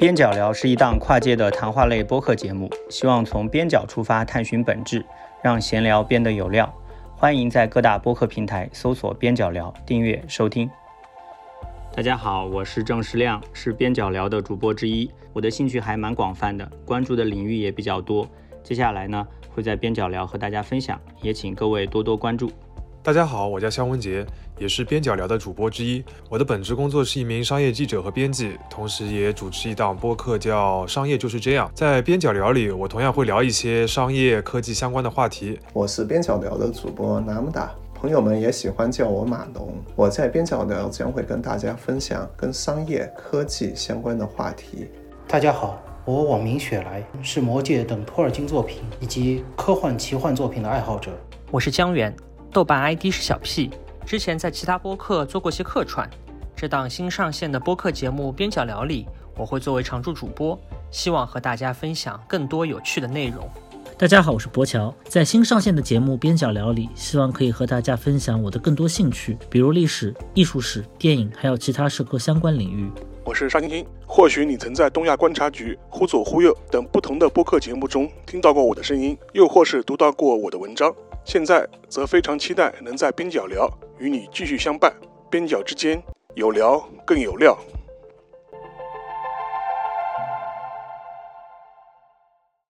边角聊是一档跨界的谈话类播客节目，希望从边角出发探寻本质，让闲聊变得有料。欢迎在各大播客平台搜索“边角聊”，订阅收听。大家好，我是郑世亮，是边角聊的主播之一。我的兴趣还蛮广泛的，关注的领域也比较多。接下来呢，会在边角聊和大家分享，也请各位多多关注。大家好，我叫肖文杰，也是边角聊的主播之一。我的本职工作是一名商业记者和编辑，同时也主持一档播客，叫《商业就是这样》。在边角聊里，我同样会聊一些商业科技相关的话题。我是边角聊的主播南木达，朋友们也喜欢叫我马龙。我在边角聊将会跟大家分享跟商业科技相关的话题。大家好，我网名雪莱，是魔戒等托尔金作品以及科幻奇幻作品的爱好者。我是江源。豆瓣 ID 是小 P，之前在其他播客做过些客串。这档新上线的播客节目《边角聊》里，我会作为常驻主播，希望和大家分享更多有趣的内容。大家好，我是博乔，在新上线的节目《边角聊》里，希望可以和大家分享我的更多兴趣，比如历史、艺术史、电影，还有其他社科相关领域。我是沙晶晶，或许你曾在东亚观察局、忽左忽右等不同的播客节目中听到过我的声音，又或是读到过我的文章。现在则非常期待能在边角聊与你继续相伴，边角之间有聊更有料。